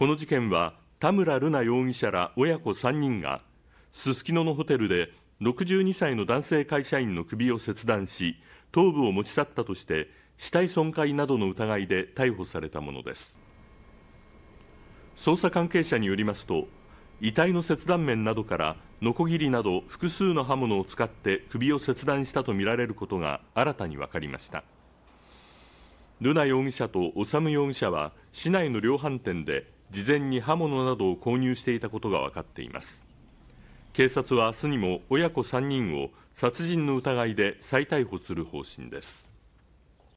この事件は田村瑠奈容疑者ら親子3人がすすきののホテルで62歳の男性会社員の首を切断し頭部を持ち去ったとして死体損壊などの疑いで逮捕されたものです。捜査関係者によりますと遺体の切断面などからノコギリなど複数の刃物を使って首を切断したとみられることが新たに分かりました。瑠奈容疑者と修容疑者は市内の量販店で事前に刃物などを購入していたことが分かっています。警察は明日にも親子3人を殺人の疑いで再逮捕する方針です。